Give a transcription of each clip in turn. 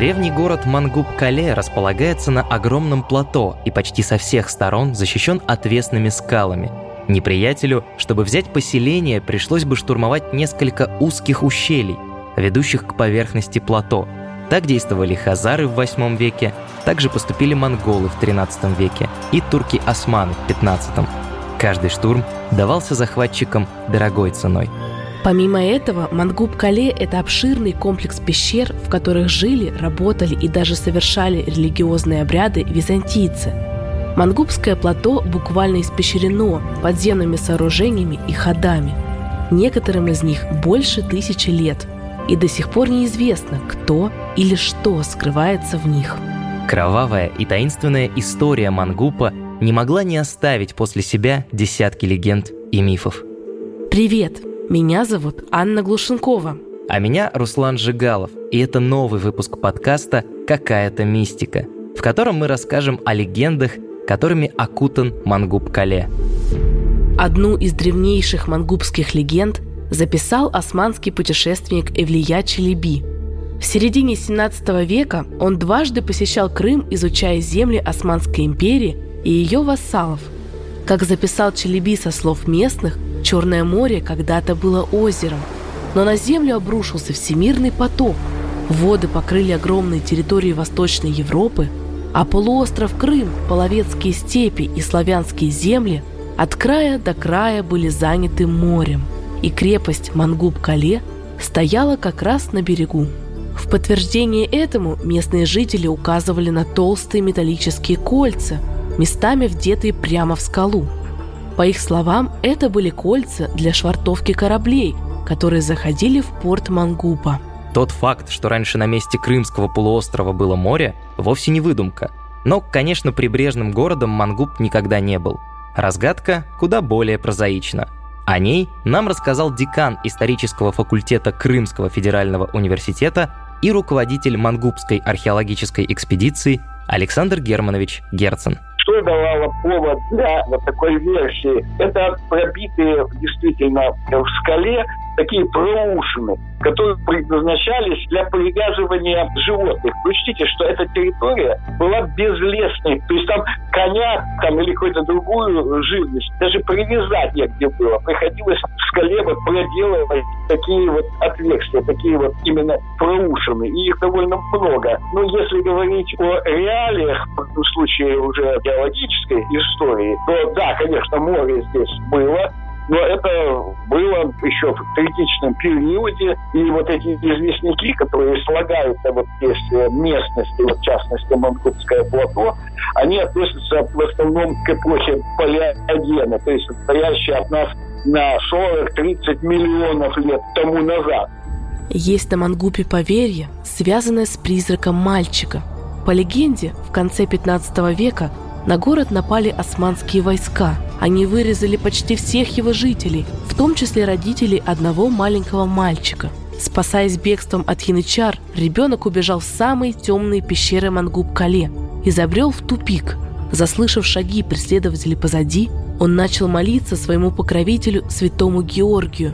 Древний город Мангуб-Кале располагается на огромном плато и почти со всех сторон защищен отвесными скалами. Неприятелю, чтобы взять поселение, пришлось бы штурмовать несколько узких ущелий, ведущих к поверхности плато. Так действовали хазары в 8 веке, также поступили монголы в 13 веке и турки-османы в 15. Каждый штурм давался захватчикам дорогой ценой – Помимо этого, Мангуб-Кале – это обширный комплекс пещер, в которых жили, работали и даже совершали религиозные обряды византийцы. Мангубское плато буквально испещрено подземными сооружениями и ходами. Некоторым из них больше тысячи лет, и до сих пор неизвестно, кто или что скрывается в них. Кровавая и таинственная история Мангупа не могла не оставить после себя десятки легенд и мифов. Привет! Меня зовут Анна Глушенкова. А меня Руслан Жигалов. И это новый выпуск подкаста «Какая-то мистика», в котором мы расскажем о легендах, которыми окутан Мангуб-Кале. Одну из древнейших мангубских легенд записал османский путешественник Эвлия Челеби. В середине 17 века он дважды посещал Крым, изучая земли Османской империи и ее вассалов. Как записал Челеби со слов местных – Черное море когда-то было озером, но на землю обрушился всемирный потоп. Воды покрыли огромные территории Восточной Европы, а полуостров Крым, половецкие степи и славянские земли от края до края были заняты морем, и крепость Мангуб-Кале стояла как раз на берегу. В подтверждение этому местные жители указывали на толстые металлические кольца, местами вдетые прямо в скалу – по их словам, это были кольца для швартовки кораблей, которые заходили в порт Мангупа. Тот факт, что раньше на месте Крымского полуострова было море, вовсе не выдумка. Но, конечно, прибрежным городом Мангуп никогда не был. Разгадка куда более прозаична. О ней нам рассказал декан исторического факультета Крымского федерального университета и руководитель Мангубской археологической экспедиции Александр Германович Герцен – что давало повод для вот такой версии? Это пробитые действительно в скале такие проушины, которые предназначались для привязывания животных. Учтите, что эта территория была безлесной, то есть там коня там, или какую-то другую живность даже привязать негде было. Приходилось в скале проделывать такие вот отверстия, такие вот именно проушины. И их довольно много. Но если говорить о реалиях, в случае уже геологической истории, то да, конечно, море здесь было, но это было еще в критичном периоде, и вот эти известняки, которые слагаются вот здесь э, местности, вот в частности Мангутское плато, они относятся в основном к эпохе палеогена, то есть стоящие от нас на 40-30 миллионов лет тому назад. Есть на Мангупе поверье, связанное с призраком мальчика. По легенде, в конце 15 века на город напали османские войска. Они вырезали почти всех его жителей, в том числе родителей одного маленького мальчика. Спасаясь бегством от янычар, ребенок убежал в самые темные пещеры Мангуб-Кале и забрел в тупик. Заслышав шаги преследователей позади, он начал молиться своему покровителю, святому Георгию.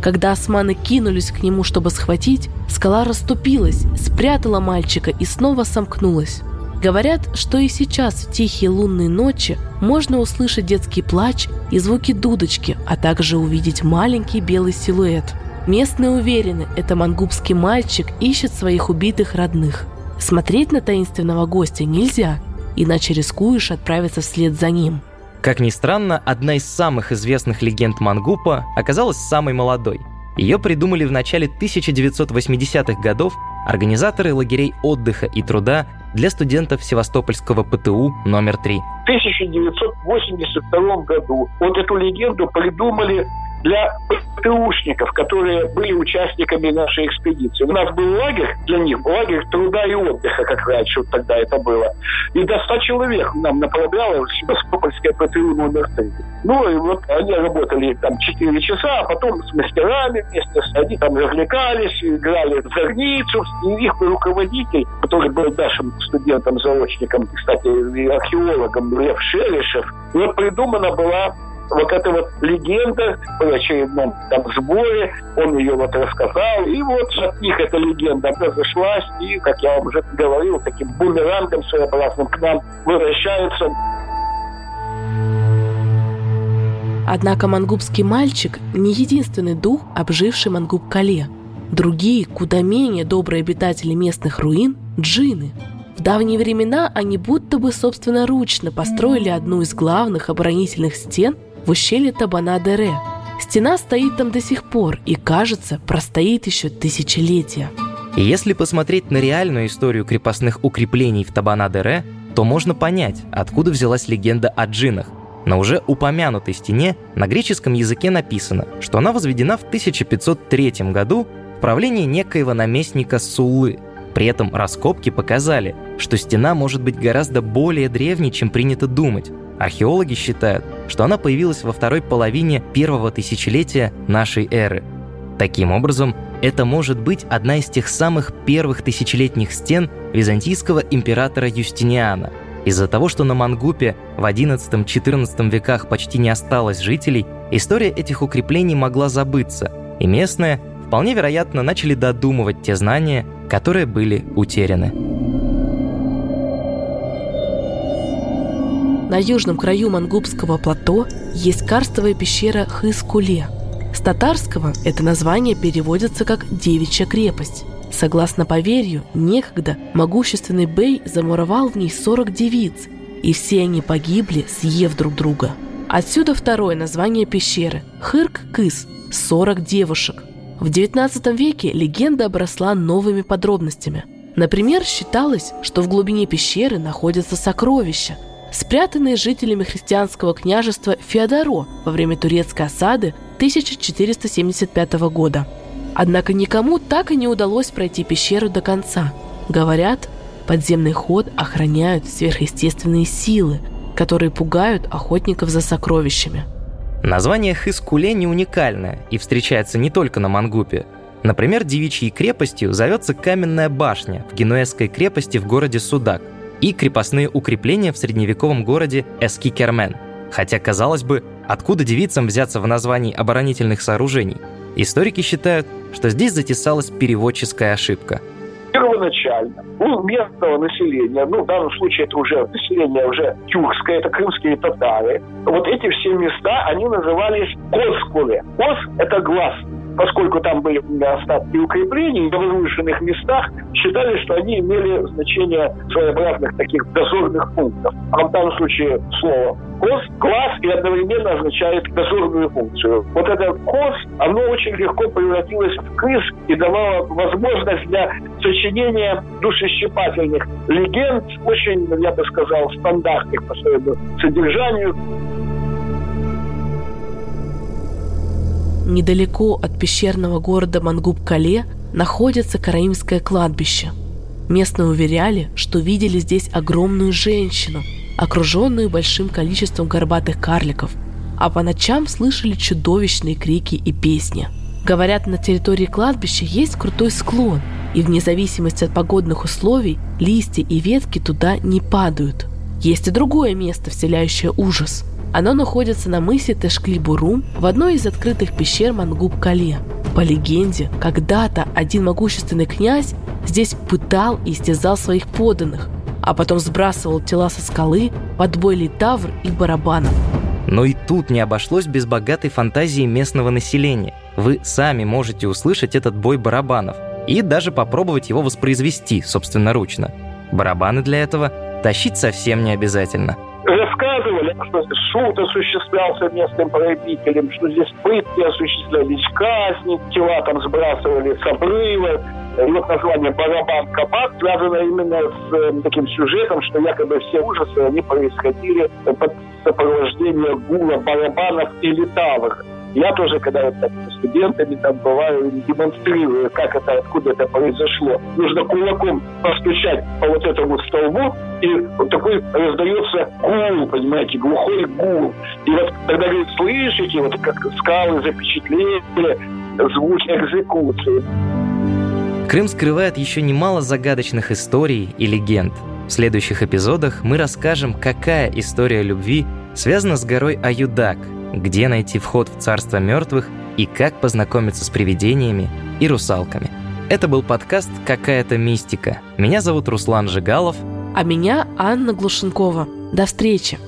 Когда османы кинулись к нему, чтобы схватить, скала расступилась, спрятала мальчика и снова сомкнулась. Говорят, что и сейчас в тихие лунные ночи можно услышать детский плач и звуки дудочки, а также увидеть маленький белый силуэт. Местные уверены, это мангубский мальчик ищет своих убитых родных. Смотреть на таинственного гостя нельзя, иначе рискуешь отправиться вслед за ним. Как ни странно, одна из самых известных легенд Мангупа оказалась самой молодой. Ее придумали в начале 1980-х годов организаторы лагерей отдыха и труда для студентов Севастопольского ПТУ номер 3. В 1982 году вот эту легенду придумали для ПТУшников, которые были участниками нашей экспедиции. У нас был лагерь для них, лагерь труда и отдыха, как раньше вот тогда это было. И до 100 человек нам направляло в Севастопольское ПТУ номер 3. Ну, и вот они работали там 4 часа, а потом с мастерами вместе, они там развлекались, играли в зорницу, и их руководитель, который был нашим студентом-заочником, кстати, и археологом Лев Шерешев, вот придумана была вот эта вот легенда при очередном там сборе, он ее вот рассказал, и вот от них эта легенда разошлась, и, как я вам уже говорил, таким бумерангом своеобразным к нам возвращается. Однако мангубский мальчик не единственный дух, обживший Мангуб-Кале. Другие, куда менее добрые обитатели местных руин – джины. В давние времена они будто бы собственноручно построили одну из главных оборонительных стен в ущелье Табана-Дере. Стена стоит там до сих пор и, кажется, простоит еще тысячелетия. Если посмотреть на реальную историю крепостных укреплений в Табана-Дере, то можно понять, откуда взялась легенда о джинах. На уже упомянутой стене на греческом языке написано, что она возведена в 1503 году в правлении некоего наместника Суллы. При этом раскопки показали, что стена может быть гораздо более древней, чем принято думать. Археологи считают, что она появилась во второй половине первого тысячелетия нашей эры. Таким образом, это может быть одна из тех самых первых тысячелетних стен византийского императора Юстиниана – из-за того, что на Мангупе в XI-XIV веках почти не осталось жителей, история этих укреплений могла забыться, и местные, вполне вероятно, начали додумывать те знания, которые были утеряны. На южном краю Мангубского плато есть карстовая пещера Хыскуле. С татарского это название переводится как «девичья крепость». Согласно поверью, некогда могущественный Бей замуровал в ней 40 девиц, и все они погибли, съев друг друга. Отсюда второе название пещеры – Хырк-Кыс – 40 девушек. В XIX веке легенда обросла новыми подробностями. Например, считалось, что в глубине пещеры находятся сокровища, спрятанные жителями христианского княжества Феодоро во время турецкой осады 1475 года – Однако никому так и не удалось пройти пещеру до конца. Говорят, подземный ход охраняют сверхъестественные силы, которые пугают охотников за сокровищами. Название Хискуле не уникальное и встречается не только на Мангупе. Например, девичьей крепостью зовется каменная башня в генуэзской крепости в городе Судак и крепостные укрепления в средневековом городе Эскикермен. Хотя, казалось бы, откуда девицам взяться в названии оборонительных сооружений – Историки считают, что здесь затесалась переводческая ошибка. Первоначально у местного населения, ну, в данном случае это уже население уже тюркское, это крымские татары, вот эти все места, они назывались Коскуле. Кос – это глаз поскольку там были остатки укреплений, на возвышенных местах считали, что они имели значение своеобразных таких дозорных пунктов. А в данном случае слово «кос» – глаз и одновременно означает дозорную функцию. Вот это «кос», оно очень легко превратилось в «крыс» и давало возможность для сочинения душещипательных легенд, очень, я бы сказал, стандартных по своему содержанию. Недалеко от пещерного города Мангуб-Кале находится Караимское кладбище. Местные уверяли, что видели здесь огромную женщину, окруженную большим количеством горбатых карликов, а по ночам слышали чудовищные крики и песни. Говорят, на территории кладбища есть крутой склон, и вне зависимости от погодных условий листья и ветки туда не падают. Есть и другое место, вселяющее ужас – оно находится на мысе Тешкли-Бурум в одной из открытых пещер Мангуб-Кале. По легенде, когда-то один могущественный князь здесь пытал и истязал своих подданных, а потом сбрасывал тела со скалы под бой литавр и барабанов. Но и тут не обошлось без богатой фантазии местного населения. Вы сами можете услышать этот бой барабанов и даже попробовать его воспроизвести собственноручно. Барабаны для этого тащить совсем не обязательно – рассказывали, что суд осуществлялся местным правителем, что здесь пытки осуществлялись, казни, тела там сбрасывали с обрыва. И вот название «Барабан Кабак» связано именно с э, таким сюжетом, что якобы все ужасы, они происходили под сопровождение гула барабанов или тавр. Я тоже, когда вот так со студентами там бываю, демонстрирую, как это, откуда это произошло. Нужно кулаком постучать по вот этому столбу, и вот такой раздается гул, понимаете, глухой гул. И вот тогда, говорит, слышите, вот как скалы запечатлели звук экзекуции. Крым скрывает еще немало загадочных историй и легенд. В следующих эпизодах мы расскажем, какая история любви связана с горой Аюдак – где найти вход в царство мертвых и как познакомиться с привидениями и русалками. Это был подкаст «Какая-то мистика». Меня зовут Руслан Жигалов. А меня Анна Глушенкова. До встречи!